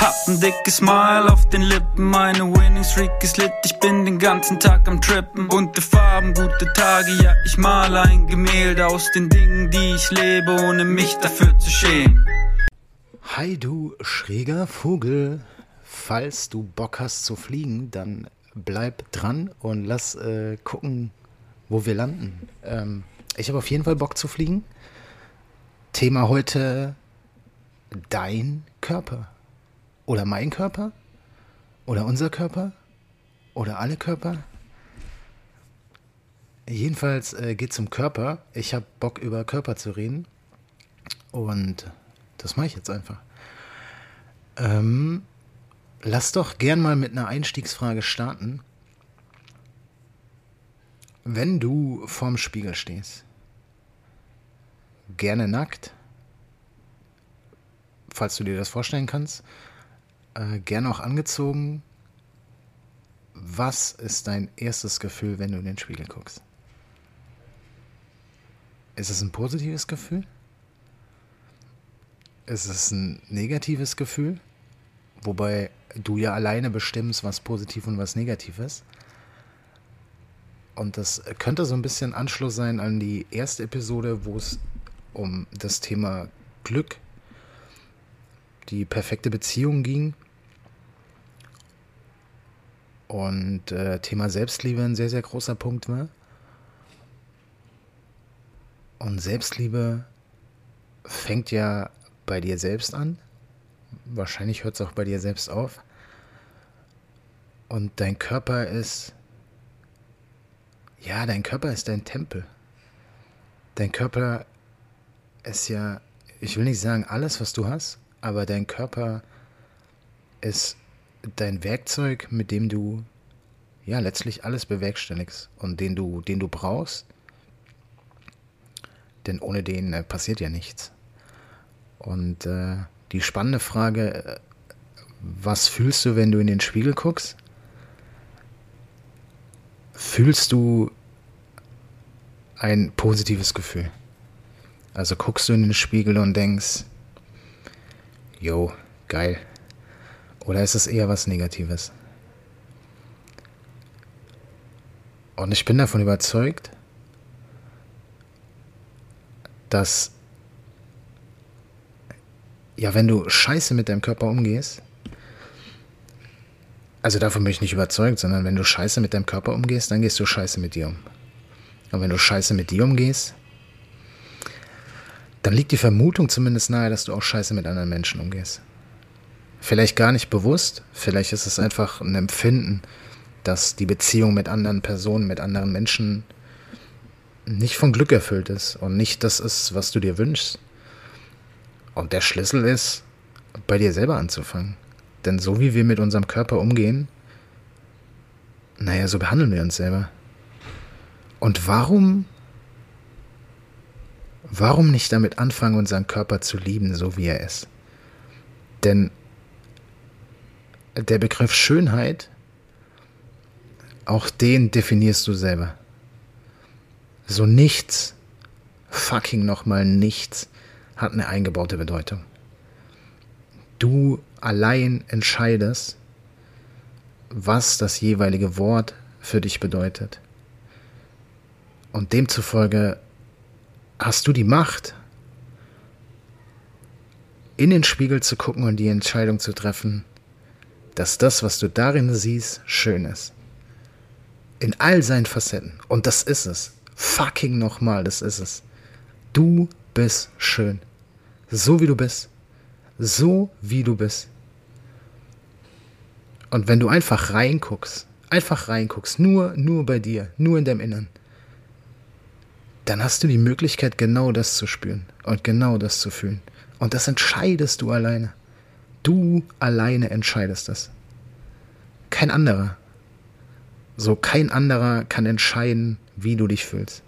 Hab ein dickes Smile auf den Lippen, meine Winning Streak ist lit, ich bin den ganzen Tag am Trippen. Bunte Farben, gute Tage, ja, ich male ein Gemälde aus den Dingen, die ich lebe, ohne mich dafür zu schämen. Hi du schräger Vogel, falls du Bock hast zu fliegen, dann bleib dran und lass äh, gucken, wo wir landen. Ähm, ich habe auf jeden Fall Bock zu fliegen. Thema heute dein Körper. Oder mein Körper? Oder unser Körper? Oder alle Körper? Jedenfalls äh, geht es um Körper. Ich habe Bock über Körper zu reden. Und das mache ich jetzt einfach. Ähm, lass doch gern mal mit einer Einstiegsfrage starten. Wenn du vorm Spiegel stehst, gerne nackt, falls du dir das vorstellen kannst, äh, gerne auch angezogen. Was ist dein erstes Gefühl, wenn du in den Spiegel guckst? Ist es ein positives Gefühl? Ist es ein negatives Gefühl? Wobei du ja alleine bestimmst, was positiv und was negativ ist. Und das könnte so ein bisschen Anschluss sein an die erste Episode, wo es um das Thema Glück, die perfekte Beziehung ging. Und äh, Thema Selbstliebe ein sehr, sehr großer Punkt war. Und Selbstliebe fängt ja bei dir selbst an. Wahrscheinlich hört es auch bei dir selbst auf. Und dein Körper ist, ja, dein Körper ist dein Tempel. Dein Körper ist ja, ich will nicht sagen alles, was du hast, aber dein Körper ist dein Werkzeug, mit dem du ja letztlich alles bewerkstelligst und den du, den du brauchst. Denn ohne den äh, passiert ja nichts. Und äh, die spannende Frage, äh, was fühlst du, wenn du in den Spiegel guckst? Fühlst du ein positives Gefühl? Also guckst du in den Spiegel und denkst, yo, geil. Oder ist es eher was Negatives? Und ich bin davon überzeugt, dass ja, wenn du scheiße mit deinem Körper umgehst, also davon bin ich nicht überzeugt, sondern wenn du scheiße mit deinem Körper umgehst, dann gehst du scheiße mit dir um. Und wenn du scheiße mit dir umgehst, dann liegt die Vermutung zumindest nahe, dass du auch scheiße mit anderen Menschen umgehst. Vielleicht gar nicht bewusst, vielleicht ist es einfach ein Empfinden, dass die Beziehung mit anderen Personen, mit anderen Menschen nicht von Glück erfüllt ist und nicht das ist, was du dir wünschst. Und der Schlüssel ist, bei dir selber anzufangen. Denn so wie wir mit unserem Körper umgehen, naja, so behandeln wir uns selber. Und warum, warum nicht damit anfangen, unseren Körper zu lieben, so wie er ist? Denn der Begriff Schönheit, auch den definierst du selber. So nichts, fucking nochmal nichts, hat eine eingebaute Bedeutung. Du allein entscheidest, was das jeweilige Wort für dich bedeutet. Und demzufolge hast du die Macht, in den Spiegel zu gucken und die Entscheidung zu treffen, dass das, was du darin siehst, schön ist. In all seinen Facetten. Und das ist es. fucking nochmal, das ist es. Du bist schön. So wie du bist. So wie du bist. Und wenn du einfach reinguckst, einfach reinguckst, nur, nur bei dir, nur in deinem Innern, dann hast du die Möglichkeit, genau das zu spüren und genau das zu fühlen. Und das entscheidest du alleine. Du alleine entscheidest das. Kein anderer. So kein anderer kann entscheiden, wie du dich fühlst.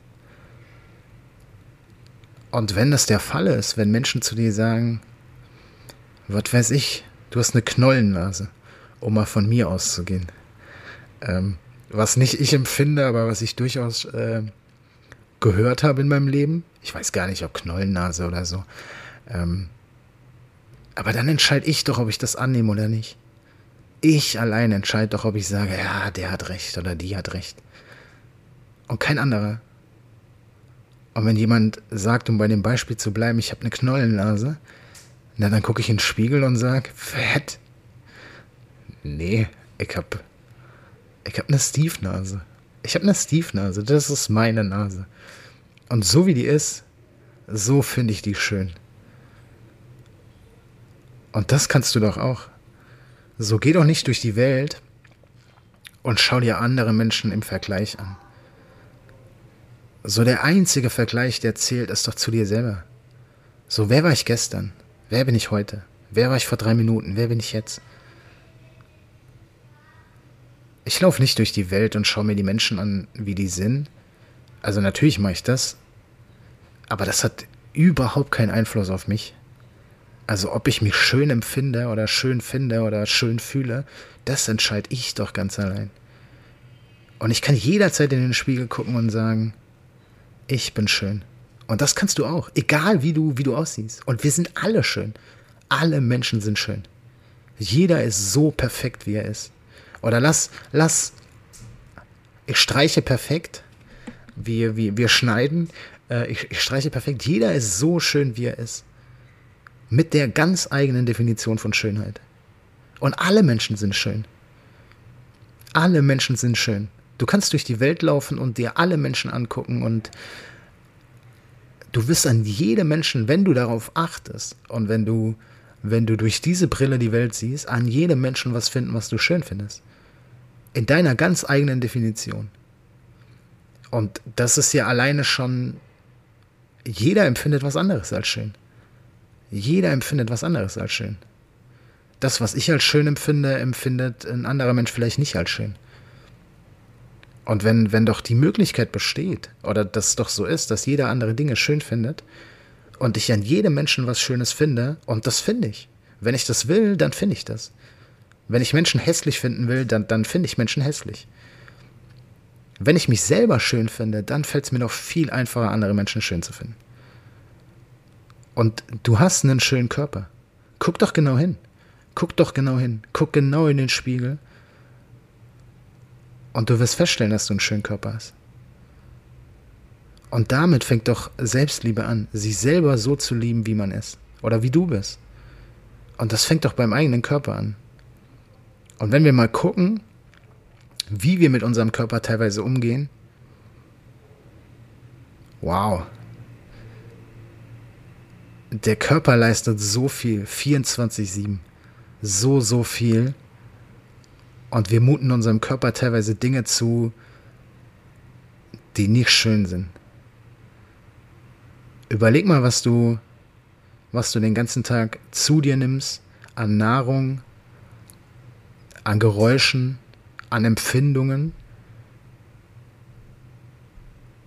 Und wenn das der Fall ist, wenn Menschen zu dir sagen, was weiß ich, du hast eine Knollennase, um mal von mir auszugehen. Ähm, was nicht ich empfinde, aber was ich durchaus äh, gehört habe in meinem Leben. Ich weiß gar nicht, ob Knollennase oder so. Ähm, aber dann entscheide ich doch, ob ich das annehme oder nicht. Ich allein entscheide doch, ob ich sage, ja, der hat recht oder die hat recht. Und kein anderer. Und wenn jemand sagt, um bei dem Beispiel zu bleiben, ich habe eine Knollennase, na, dann gucke ich in den Spiegel und sage, fett. Nee, ich habe ich hab eine Steve-Nase. Ich habe eine Steve-Nase, das ist meine Nase. Und so wie die ist, so finde ich die schön. Und das kannst du doch auch. So geh doch nicht durch die Welt und schau dir andere Menschen im Vergleich an. So der einzige Vergleich, der zählt, ist doch zu dir selber. So, wer war ich gestern? Wer bin ich heute? Wer war ich vor drei Minuten? Wer bin ich jetzt? Ich laufe nicht durch die Welt und schaue mir die Menschen an, wie die sind. Also natürlich mache ich das, aber das hat überhaupt keinen Einfluss auf mich. Also ob ich mich schön empfinde oder schön finde oder schön fühle, das entscheide ich doch ganz allein. Und ich kann jederzeit in den Spiegel gucken und sagen, ich bin schön. Und das kannst du auch, egal wie du, wie du aussiehst. Und wir sind alle schön. Alle Menschen sind schön. Jeder ist so perfekt, wie er ist. Oder lass, lass, ich streiche perfekt, wir, wir, wir schneiden, äh, ich, ich streiche perfekt. Jeder ist so schön, wie er ist. Mit der ganz eigenen Definition von Schönheit. Und alle Menschen sind schön. Alle Menschen sind schön. Du kannst durch die Welt laufen und dir alle Menschen angucken und du wirst an jedem Menschen, wenn du darauf achtest und wenn du, wenn du durch diese Brille die Welt siehst, an jedem Menschen was finden, was du schön findest. In deiner ganz eigenen Definition. Und das ist ja alleine schon, jeder empfindet was anderes als schön. Jeder empfindet was anderes als schön. Das, was ich als schön empfinde, empfindet ein anderer Mensch vielleicht nicht als schön. Und wenn, wenn doch die Möglichkeit besteht, oder das doch so ist, dass jeder andere Dinge schön findet und ich an jedem Menschen was Schönes finde, und das finde ich. Wenn ich das will, dann finde ich das. Wenn ich Menschen hässlich finden will, dann, dann finde ich Menschen hässlich. Wenn ich mich selber schön finde, dann fällt es mir noch viel einfacher, andere Menschen schön zu finden. Und du hast einen schönen Körper. Guck doch genau hin. Guck doch genau hin. Guck genau in den Spiegel und du wirst feststellen, dass du einen schönen Körper hast. Und damit fängt doch Selbstliebe an, sich selber so zu lieben, wie man ist. Oder wie du bist. Und das fängt doch beim eigenen Körper an. Und wenn wir mal gucken, wie wir mit unserem Körper teilweise umgehen, wow. Der Körper leistet so viel, 24-7. So, so viel. Und wir muten unserem Körper teilweise Dinge zu, die nicht schön sind. Überleg mal, was du, was du den ganzen Tag zu dir nimmst an Nahrung, an Geräuschen, an Empfindungen.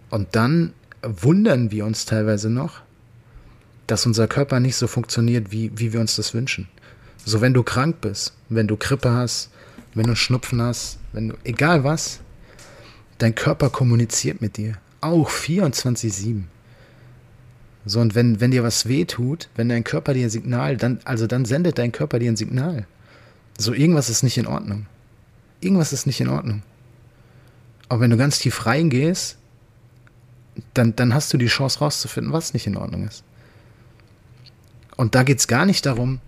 Und dann wundern wir uns teilweise noch, dass unser Körper nicht so funktioniert, wie, wie wir uns das wünschen. So, wenn du krank bist, wenn du Grippe hast, wenn du Schnupfen hast, wenn du, egal was, dein Körper kommuniziert mit dir. Auch 24-7. So, und wenn, wenn dir was weh tut, wenn dein Körper dir ein Signal, dann, also dann sendet dein Körper dir ein Signal. So, irgendwas ist nicht in Ordnung. Irgendwas ist nicht in Ordnung. Aber wenn du ganz tief reingehst, dann, dann hast du die Chance rauszufinden, was nicht in Ordnung ist. Und da geht es gar nicht darum,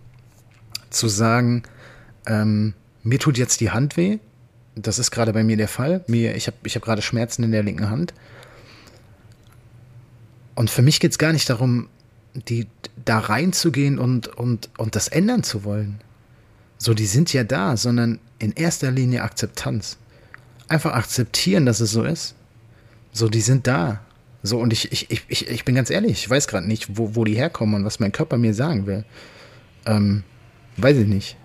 zu sagen, ähm, mir tut jetzt die Hand weh. Das ist gerade bei mir der Fall. Mir, ich habe ich hab gerade Schmerzen in der linken Hand. Und für mich geht es gar nicht darum, die da reinzugehen und, und, und das ändern zu wollen. So, die sind ja da, sondern in erster Linie Akzeptanz. Einfach akzeptieren, dass es so ist. So, die sind da. So, und ich, ich, ich, ich bin ganz ehrlich, ich weiß gerade nicht, wo, wo die herkommen und was mein Körper mir sagen will. Ähm, weiß ich nicht.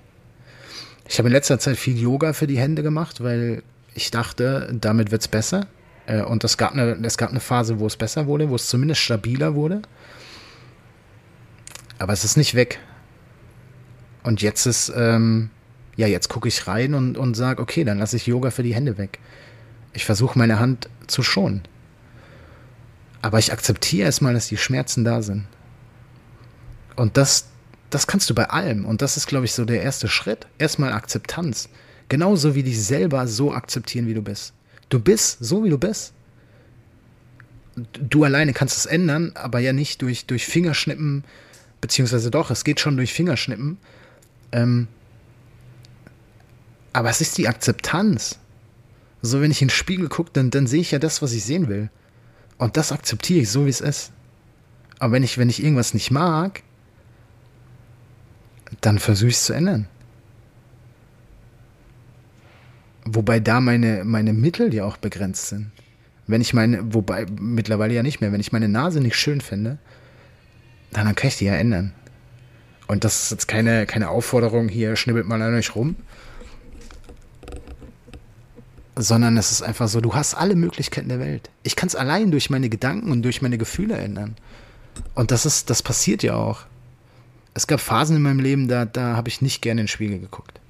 Ich habe in letzter Zeit viel Yoga für die Hände gemacht, weil ich dachte, damit wird es besser. Äh, und es gab, eine, es gab eine Phase, wo es besser wurde, wo es zumindest stabiler wurde. Aber es ist nicht weg. Und jetzt ist, ähm, ja, jetzt gucke ich rein und, und sage, okay, dann lasse ich Yoga für die Hände weg. Ich versuche meine Hand zu schonen. Aber ich akzeptiere erstmal, dass die Schmerzen da sind. Und das, das kannst du bei allem. Und das ist, glaube ich, so der erste Schritt. Erstmal Akzeptanz. Genauso wie dich selber so akzeptieren, wie du bist. Du bist so, wie du bist. Du alleine kannst es ändern, aber ja nicht durch, durch Fingerschnippen, beziehungsweise doch, es geht schon durch Fingerschnippen. Ähm, aber es ist die Akzeptanz. So, wenn ich in den Spiegel gucke, dann, dann sehe ich ja das, was ich sehen will. Und das akzeptiere ich so, wie es ist. Aber wenn ich, wenn ich irgendwas nicht mag, dann versuche ich es zu ändern. Wobei da meine, meine Mittel ja auch begrenzt sind. Wenn ich meine, wobei mittlerweile ja nicht mehr, wenn ich meine Nase nicht schön finde, dann kann ich die ja ändern. Und das ist jetzt keine, keine Aufforderung, hier schnibbelt mal an euch rum. Sondern es ist einfach so, du hast alle Möglichkeiten der Welt. Ich kann es allein durch meine Gedanken und durch meine Gefühle ändern. Und das ist, das passiert ja auch. Es gab Phasen in meinem Leben, da, da habe ich nicht gerne in den Spiegel geguckt.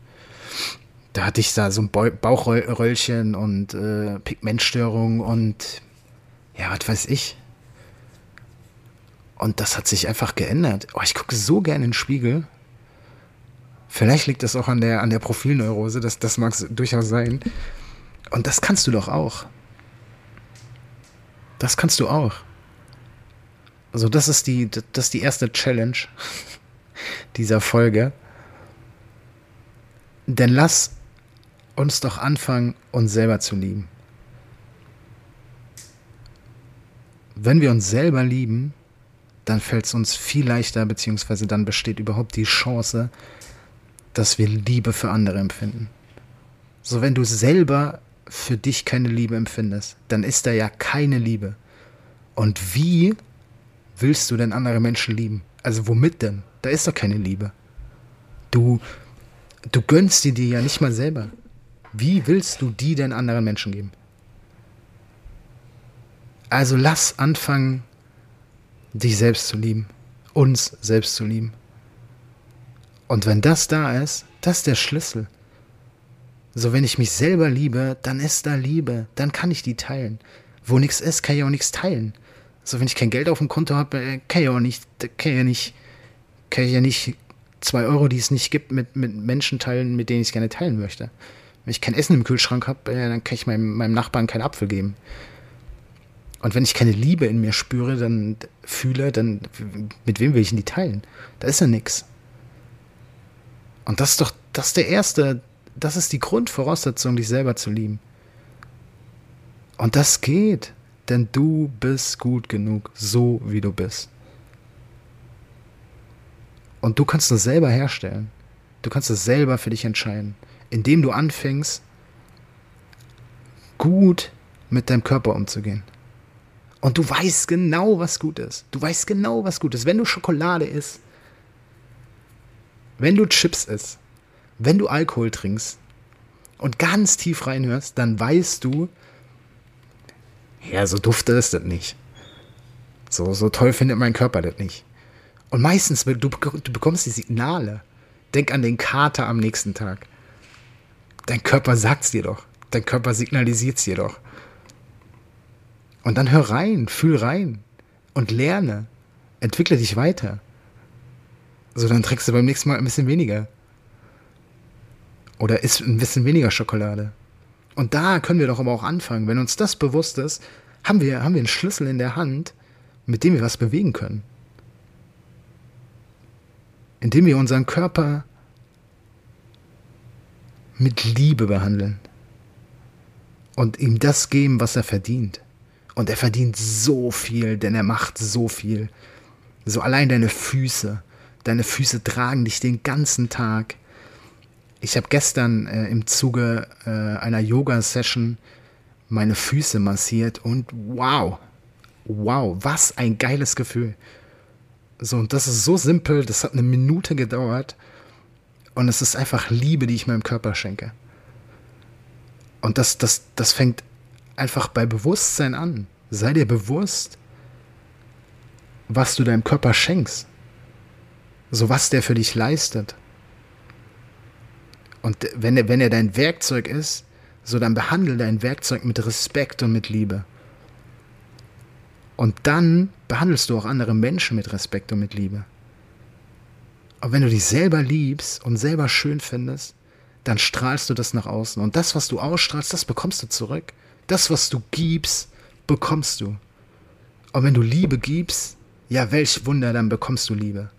Da hatte ich da so ein Bauchröllchen und äh, Pigmentstörung und ja, was weiß ich. Und das hat sich einfach geändert. Oh, ich gucke so gerne in den Spiegel. Vielleicht liegt das auch an der, an der Profilneurose, das, das mag durchaus sein. Und das kannst du doch auch. Das kannst du auch. Also, das ist die, das ist die erste Challenge dieser Folge. Denn lass uns doch anfangen, uns selber zu lieben. Wenn wir uns selber lieben, dann fällt es uns viel leichter, beziehungsweise dann besteht überhaupt die Chance, dass wir Liebe für andere empfinden. So, wenn du selber für dich keine Liebe empfindest, dann ist da ja keine Liebe. Und wie willst du denn andere Menschen lieben? Also womit denn? Da ist doch keine Liebe. Du, du gönnst dir die ja nicht mal selber. Wie willst du die denn anderen Menschen geben? Also lass anfangen, dich selbst zu lieben, uns selbst zu lieben. Und wenn das da ist, das ist der Schlüssel. So, wenn ich mich selber liebe, dann ist da Liebe, dann kann ich die teilen. Wo nichts ist, kann ich auch nichts teilen. So, wenn ich kein Geld auf dem Konto habe, äh, kann ich auch nicht, kann ich ja nicht, kann ich ja nicht zwei Euro, die es nicht gibt, mit, mit Menschen teilen, mit denen ich es gerne teilen möchte. Wenn ich kein Essen im Kühlschrank habe, äh, dann kann ich meinem, meinem Nachbarn keinen Apfel geben. Und wenn ich keine Liebe in mir spüre, dann fühle, dann mit wem will ich denn die teilen? Da ist ja nichts. Und das ist doch, das ist der erste, das ist die Grundvoraussetzung, dich selber zu lieben. Und das geht, denn du bist gut genug, so wie du bist. Und du kannst das selber herstellen. Du kannst es selber für dich entscheiden, indem du anfängst, gut mit deinem Körper umzugehen. Und du weißt genau, was gut ist. Du weißt genau, was gut ist. Wenn du Schokolade isst, wenn du Chips isst, wenn du Alkohol trinkst und ganz tief reinhörst, dann weißt du, ja, so duftet es das nicht. So, so toll findet mein Körper das nicht. Und meistens, du, du bekommst die Signale. Denk an den Kater am nächsten Tag. Dein Körper sagt es dir doch. Dein Körper signalisiert es dir doch. Und dann hör rein, fühl rein und lerne. Entwickle dich weiter. So, dann trägst du beim nächsten Mal ein bisschen weniger. Oder isst ein bisschen weniger Schokolade. Und da können wir doch aber auch anfangen. Wenn uns das bewusst ist, haben wir, haben wir einen Schlüssel in der Hand, mit dem wir was bewegen können. Indem wir unseren Körper mit Liebe behandeln und ihm das geben, was er verdient. Und er verdient so viel, denn er macht so viel. So allein deine Füße. Deine Füße tragen dich den ganzen Tag. Ich habe gestern äh, im Zuge äh, einer Yoga-Session meine Füße massiert und wow, wow, was ein geiles Gefühl. So, und das ist so simpel, das hat eine Minute gedauert und es ist einfach Liebe, die ich meinem Körper schenke. Und das, das, das fängt einfach bei Bewusstsein an. Sei dir bewusst, was du deinem Körper schenkst. So was der für dich leistet. Und wenn er, wenn er dein Werkzeug ist, so dann behandle dein Werkzeug mit Respekt und mit Liebe. Und dann behandelst du auch andere Menschen mit Respekt und mit Liebe. Aber wenn du dich selber liebst und selber schön findest, dann strahlst du das nach außen. Und das, was du ausstrahlst, das bekommst du zurück. Das, was du gibst, bekommst du. Und wenn du Liebe gibst, ja, welch Wunder, dann bekommst du Liebe.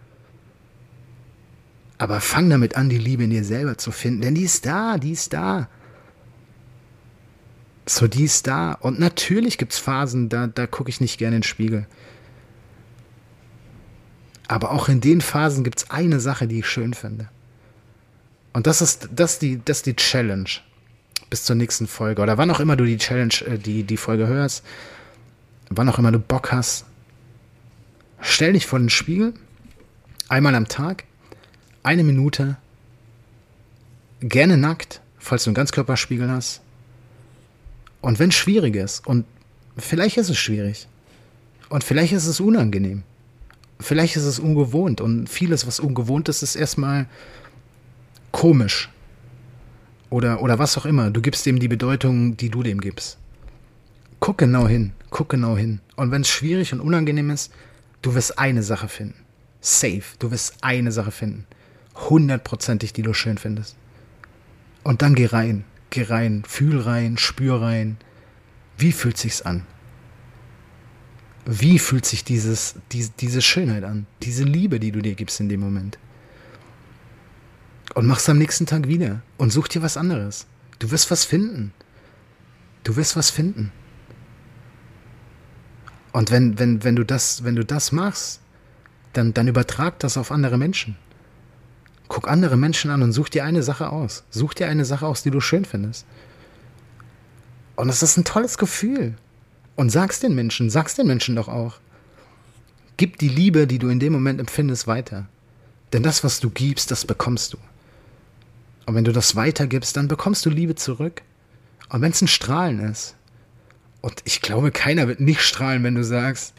Aber fang damit an, die Liebe in dir selber zu finden, denn die ist da, die ist da. So, die ist da. Und natürlich gibt es Phasen, da, da gucke ich nicht gerne in den Spiegel. Aber auch in den Phasen gibt es eine Sache, die ich schön finde. Und das ist, das die, das ist die Challenge. Bis zur nächsten Folge. Oder wann auch immer du die Challenge, äh, die, die Folge hörst, wann auch immer du Bock hast, stell dich vor den Spiegel, einmal am Tag, eine Minute, gerne nackt, falls du einen Ganzkörperspiegel hast. Und wenn es schwierig ist, und vielleicht ist es schwierig, und vielleicht ist es unangenehm, vielleicht ist es ungewohnt, und vieles, was ungewohnt ist, ist erstmal komisch. Oder, oder was auch immer. Du gibst dem die Bedeutung, die du dem gibst. Guck genau hin. Guck genau hin. Und wenn es schwierig und unangenehm ist, du wirst eine Sache finden. Safe. Du wirst eine Sache finden. Hundertprozentig, die du schön findest. Und dann geh rein. Geh rein. Fühl rein. Spür rein. Wie fühlt sich's an? Wie fühlt sich dieses, die, diese Schönheit an? Diese Liebe, die du dir gibst in dem Moment? Und mach's am nächsten Tag wieder und such dir was anderes. Du wirst was finden. Du wirst was finden. Und wenn, wenn, wenn, du, das, wenn du das machst, dann, dann übertrag das auf andere Menschen. Guck andere Menschen an und such dir eine Sache aus. Such dir eine Sache aus, die du schön findest. Und das ist ein tolles Gefühl. Und sag's den Menschen, sag's den Menschen doch auch. Gib die Liebe, die du in dem Moment empfindest, weiter. Denn das, was du gibst, das bekommst du. Und wenn du das weitergibst, dann bekommst du Liebe zurück. Und wenn es ein Strahlen ist, und ich glaube, keiner wird nicht strahlen, wenn du sagst,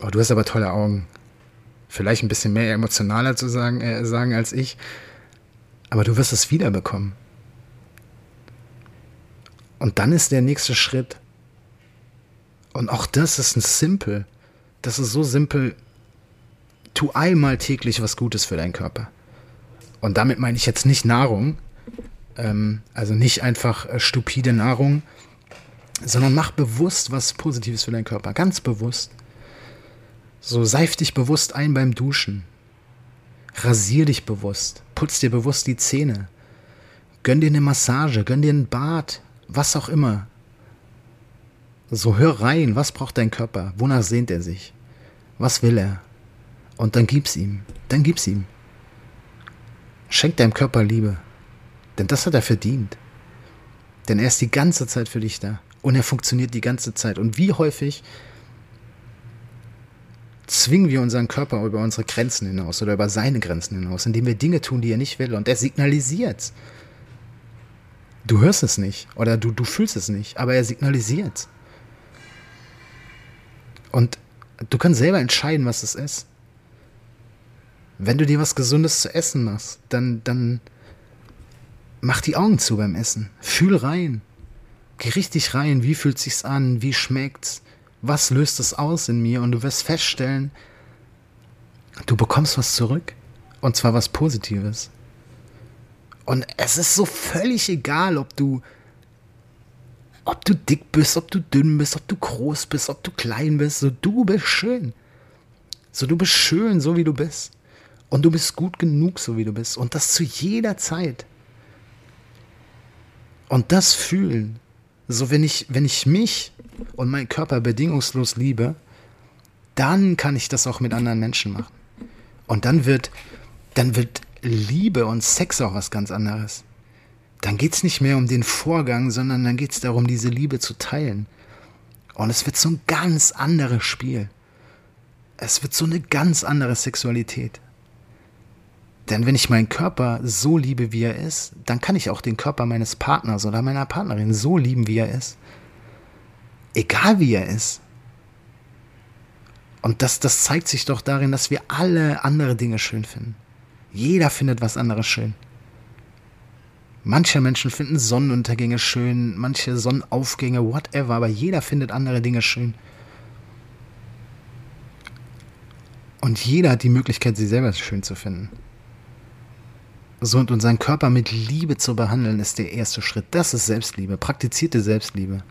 oh, du hast aber tolle Augen. Vielleicht ein bisschen mehr emotionaler zu sagen, äh, sagen als ich, aber du wirst es wiederbekommen. Und dann ist der nächste Schritt. Und auch das ist ein simpel. Das ist so simpel. Tu einmal täglich was Gutes für deinen Körper. Und damit meine ich jetzt nicht Nahrung, ähm, also nicht einfach äh, stupide Nahrung, sondern mach bewusst was Positives für deinen Körper, ganz bewusst. So seif dich bewusst ein beim Duschen. Rasier dich bewusst. Putz dir bewusst die Zähne. Gönn dir eine Massage, gönn dir ein Bad, was auch immer. So hör rein, was braucht dein Körper? Wonach sehnt er sich? Was will er? Und dann gib's ihm. Dann gib's ihm. Schenk deinem Körper Liebe. Denn das hat er verdient. Denn er ist die ganze Zeit für dich da. Und er funktioniert die ganze Zeit. Und wie häufig zwingen wir unseren Körper über unsere Grenzen hinaus oder über seine Grenzen hinaus, indem wir Dinge tun, die er nicht will. Und er signalisiert. Du hörst es nicht oder du, du fühlst es nicht, aber er signalisiert. Und du kannst selber entscheiden, was es ist wenn du dir was Gesundes zu essen machst, dann, dann mach die Augen zu beim Essen. Fühl rein. Geh richtig rein. Wie fühlt sich's an? Wie schmeckt's? Was löst es aus in mir? Und du wirst feststellen, du bekommst was zurück. Und zwar was Positives. Und es ist so völlig egal, ob du, ob du dick bist, ob du dünn bist, ob du groß bist, ob du klein bist. So, du bist schön. So, du bist schön, so wie du bist. Und du bist gut genug, so wie du bist. Und das zu jeder Zeit. Und das fühlen. So, wenn ich, wenn ich mich und meinen Körper bedingungslos liebe, dann kann ich das auch mit anderen Menschen machen. Und dann wird, dann wird Liebe und Sex auch was ganz anderes. Dann geht es nicht mehr um den Vorgang, sondern dann geht es darum, diese Liebe zu teilen. Und es wird so ein ganz anderes Spiel. Es wird so eine ganz andere Sexualität. Denn wenn ich meinen Körper so liebe, wie er ist, dann kann ich auch den Körper meines Partners oder meiner Partnerin so lieben, wie er ist. Egal wie er ist. Und das, das zeigt sich doch darin, dass wir alle andere Dinge schön finden. Jeder findet was anderes schön. Manche Menschen finden Sonnenuntergänge schön, manche Sonnenaufgänge, whatever, aber jeder findet andere Dinge schön. Und jeder hat die Möglichkeit, sie selber schön zu finden. So und unseren Körper mit Liebe zu behandeln, ist der erste Schritt. Das ist Selbstliebe, praktizierte Selbstliebe.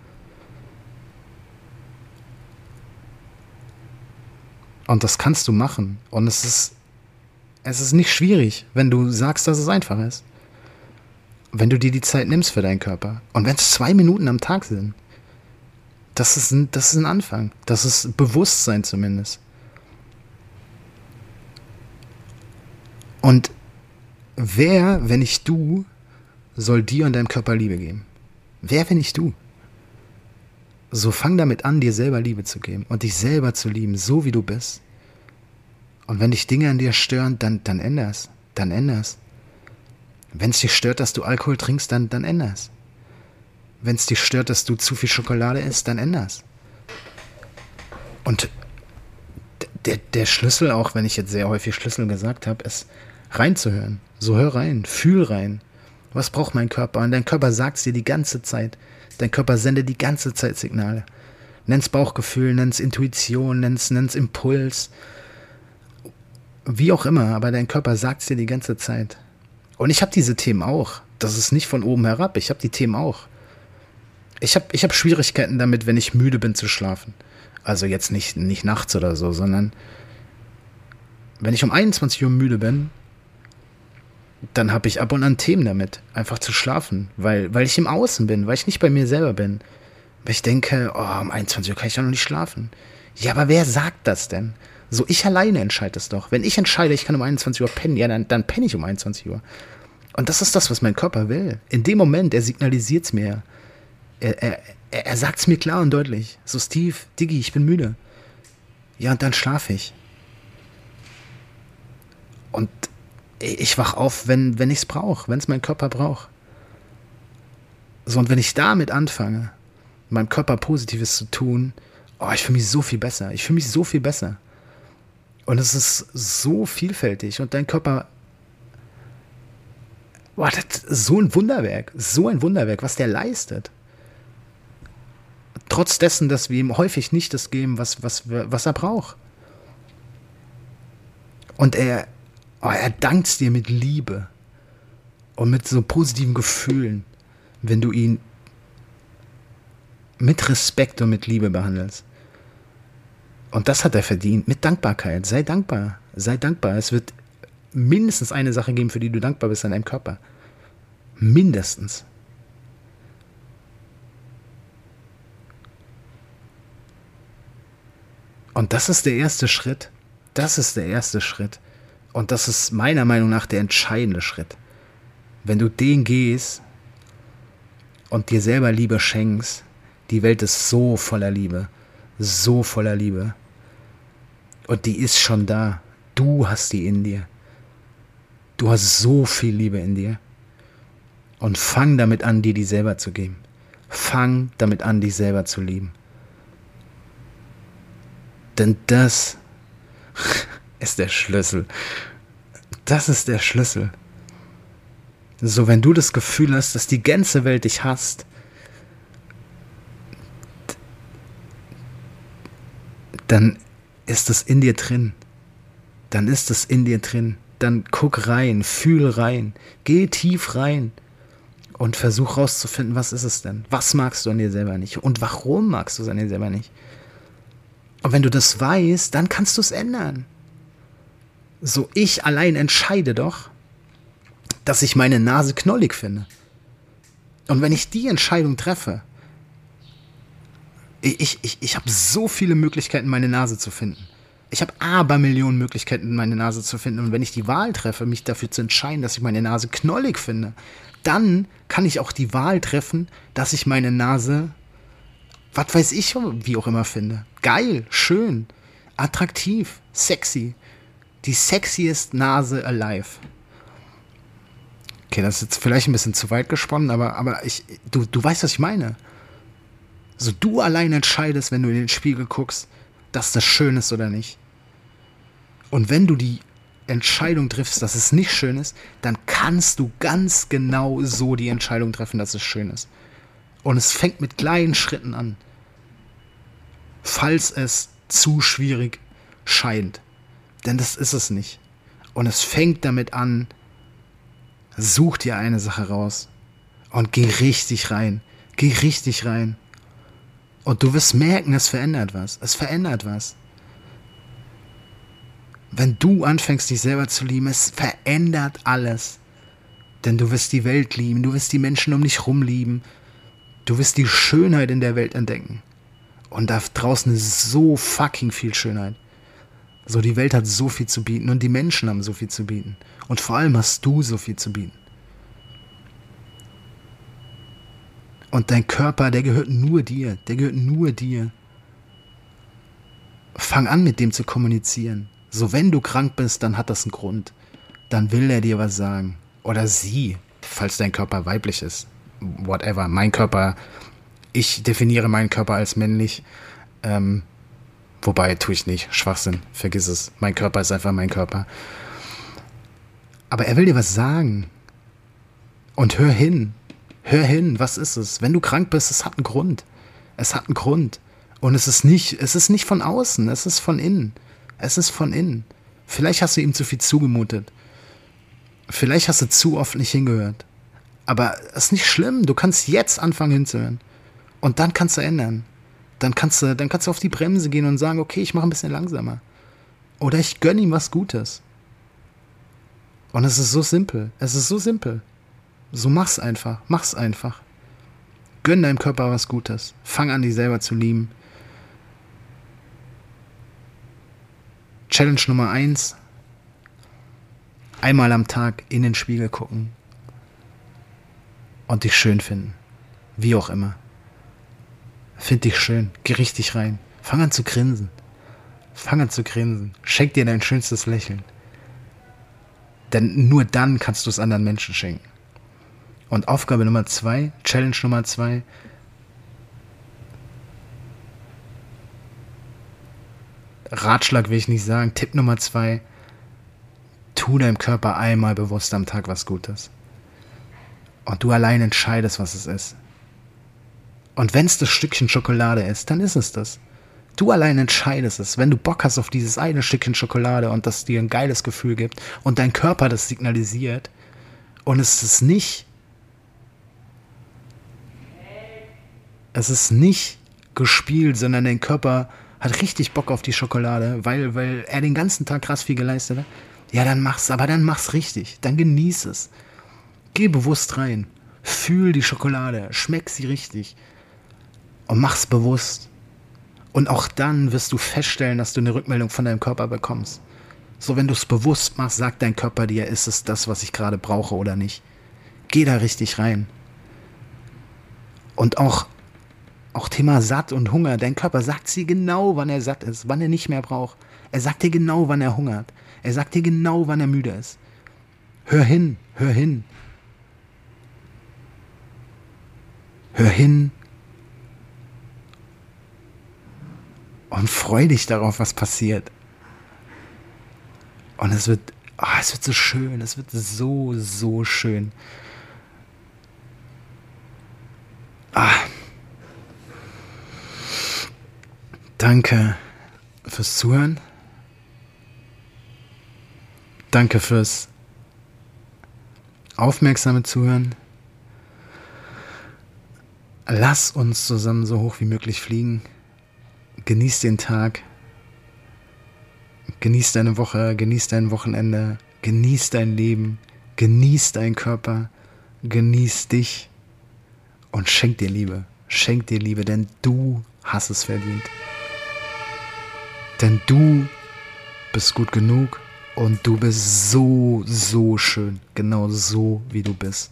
Und das kannst du machen. Und es ist, es ist nicht schwierig, wenn du sagst, dass es einfach ist wenn du dir die Zeit nimmst für deinen Körper und wenn es zwei Minuten am Tag sind, das ist, ein, das ist ein Anfang. Das ist Bewusstsein zumindest. Und wer, wenn nicht du, soll dir und deinem Körper Liebe geben? Wer, wenn nicht du? So fang damit an, dir selber Liebe zu geben und dich selber zu lieben, so wie du bist. Und wenn dich Dinge an dir stören, dann, dann änder's. Dann änder's. Wenn es dich stört, dass du Alkohol trinkst, dann, dann änder's. Wenn es dich stört, dass du zu viel Schokolade isst, dann änder's. Und der, der Schlüssel, auch wenn ich jetzt sehr häufig Schlüssel gesagt habe, ist reinzuhören. So hör rein, fühl rein. Was braucht mein Körper? Und dein Körper sagt es dir die ganze Zeit. Dein Körper sendet die ganze Zeit Signale. Nenn's Bauchgefühl, nenn's Intuition, nenn's, nenn's Impuls. Wie auch immer, aber dein Körper sagt es dir die ganze Zeit. Und ich habe diese Themen auch. Das ist nicht von oben herab. Ich habe die Themen auch. Ich habe ich hab Schwierigkeiten damit, wenn ich müde bin zu schlafen. Also jetzt nicht, nicht nachts oder so, sondern wenn ich um 21 Uhr müde bin, dann habe ich ab und an Themen damit, einfach zu schlafen, weil, weil ich im Außen bin, weil ich nicht bei mir selber bin. Weil ich denke, oh, um 21 Uhr kann ich ja noch nicht schlafen. Ja, aber wer sagt das denn? So, ich alleine entscheide es doch. Wenn ich entscheide, ich kann um 21 Uhr pennen, ja, dann, dann penne ich um 21 Uhr. Und das ist das, was mein Körper will. In dem Moment, er signalisiert es mir. Er, er, er sagt es mir klar und deutlich. So, Steve, Diggi, ich bin müde. Ja, und dann schlafe ich. Und ich wach auf, wenn, wenn ich es brauche, wenn es mein Körper braucht. So, und wenn ich damit anfange, meinem Körper Positives zu tun, oh, ich fühle mich so viel besser. Ich fühle mich so viel besser. Und es ist so vielfältig und dein Körper. Boah, das ist so ein Wunderwerk. So ein Wunderwerk, was der leistet. Trotz dessen, dass wir ihm häufig nicht das geben, was, was, was er braucht. Und er, oh, er dankt dir mit Liebe und mit so positiven Gefühlen, wenn du ihn mit Respekt und mit Liebe behandelst. Und das hat er verdient mit Dankbarkeit. Sei dankbar. Sei dankbar. Es wird mindestens eine Sache geben, für die du dankbar bist an deinem Körper. Mindestens. Und das ist der erste Schritt. Das ist der erste Schritt. Und das ist meiner Meinung nach der entscheidende Schritt. Wenn du den gehst und dir selber Liebe schenkst, die Welt ist so voller Liebe so voller Liebe. Und die ist schon da. Du hast die in dir. Du hast so viel Liebe in dir. Und fang damit an, dir die selber zu geben. Fang damit an, dich selber zu lieben. Denn das ist der Schlüssel. Das ist der Schlüssel. So, wenn du das Gefühl hast, dass die ganze Welt dich hasst, dann ist es in dir drin. Dann ist es in dir drin. Dann guck rein, fühl rein, geh tief rein und versuch rauszufinden, was ist es denn? Was magst du an dir selber nicht? Und warum magst du es an dir selber nicht? Und wenn du das weißt, dann kannst du es ändern. So, ich allein entscheide doch, dass ich meine Nase knollig finde. Und wenn ich die Entscheidung treffe, Ich, ich, ich habe so viele Möglichkeiten, meine Nase zu finden. Ich habe aber Millionen Möglichkeiten, meine Nase zu finden. Und wenn ich die Wahl treffe, mich dafür zu entscheiden, dass ich meine Nase knollig finde, dann kann ich auch die Wahl treffen, dass ich meine Nase, was weiß ich, wie auch immer finde. Geil, schön, attraktiv, sexy. Die sexiest Nase alive. Okay, das ist jetzt vielleicht ein bisschen zu weit gesponnen, aber, aber ich, du, du weißt, was ich meine. So, du allein entscheidest, wenn du in den Spiegel guckst, dass das schön ist oder nicht. Und wenn du die Entscheidung triffst, dass es nicht schön ist, dann kannst du ganz genau so die Entscheidung treffen, dass es schön ist. Und es fängt mit kleinen Schritten an. Falls es zu schwierig scheint. Denn das ist es nicht. Und es fängt damit an, such dir eine Sache raus und geh richtig rein. Geh richtig rein. Und du wirst merken, es verändert was. Es verändert was. Wenn du anfängst, dich selber zu lieben, es verändert alles. Denn du wirst die Welt lieben, du wirst die Menschen um dich rum lieben. Du wirst die Schönheit in der Welt entdecken. Und da draußen ist so fucking viel Schönheit. So, die Welt hat so viel zu bieten und die Menschen haben so viel zu bieten. Und vor allem hast du so viel zu bieten. Und dein Körper, der gehört nur dir. Der gehört nur dir. Fang an, mit dem zu kommunizieren. So, wenn du krank bist, dann hat das einen Grund. Dann will er dir was sagen. Oder sie, falls dein Körper weiblich ist. Whatever. Mein Körper, ich definiere meinen Körper als männlich. Ähm, wobei, tue ich nicht. Schwachsinn. Vergiss es. Mein Körper ist einfach mein Körper. Aber er will dir was sagen. Und hör hin. Hör hin, was ist es? Wenn du krank bist, es hat einen Grund. Es hat einen Grund. Und es ist nicht, es ist nicht von außen, es ist von innen. Es ist von innen. Vielleicht hast du ihm zu viel zugemutet. Vielleicht hast du zu oft nicht hingehört. Aber es ist nicht schlimm. Du kannst jetzt anfangen hinzuhören. Und dann kannst du ändern. Dann kannst du, dann kannst du auf die Bremse gehen und sagen, okay, ich mache ein bisschen langsamer. Oder ich gönne ihm was Gutes. Und es ist so simpel. Es ist so simpel. So mach's einfach. Mach's einfach. Gönn deinem Körper was Gutes. Fang an, dich selber zu lieben. Challenge Nummer eins: Einmal am Tag in den Spiegel gucken und dich schön finden. Wie auch immer. Find dich schön. Geh richtig rein. Fang an zu grinsen. Fang an zu grinsen. Schenk dir dein schönstes Lächeln. Denn nur dann kannst du es anderen Menschen schenken. Und Aufgabe Nummer zwei, Challenge Nummer zwei, Ratschlag will ich nicht sagen, Tipp Nummer zwei, tu deinem Körper einmal bewusst am Tag was Gutes. Und du allein entscheidest, was es ist. Und wenn es das Stückchen Schokolade ist, dann ist es das. Du allein entscheidest es. Wenn du Bock hast auf dieses eine Stückchen Schokolade und das dir ein geiles Gefühl gibt und dein Körper das signalisiert und es ist nicht Es ist nicht gespielt, sondern dein Körper hat richtig Bock auf die Schokolade, weil, weil er den ganzen Tag krass viel geleistet hat. Ja, dann mach's, aber dann mach's richtig. Dann genieß es. Geh bewusst rein. Fühl die Schokolade. Schmeck sie richtig. Und mach's bewusst. Und auch dann wirst du feststellen, dass du eine Rückmeldung von deinem Körper bekommst. So, wenn du es bewusst machst, sagt dein Körper dir, ist es das, was ich gerade brauche oder nicht. Geh da richtig rein. Und auch auch Thema satt und Hunger. Dein Körper sagt dir genau, wann er satt ist, wann er nicht mehr braucht. Er sagt dir genau, wann er hungert. Er sagt dir genau, wann er müde ist. Hör hin, hör hin. Hör hin. Und freu dich darauf, was passiert. Und es wird, oh, es wird so schön, es wird so, so schön. Ah. Danke fürs Zuhören. Danke fürs aufmerksame Zuhören. Lass uns zusammen so hoch wie möglich fliegen. Genieß den Tag. Genieß deine Woche, genieß dein Wochenende, genieß dein Leben, genieß deinen Körper, genieß dich und schenk dir Liebe. Schenk dir Liebe, denn du hast es verdient. Denn du bist gut genug und du bist so, so schön. Genau so, wie du bist.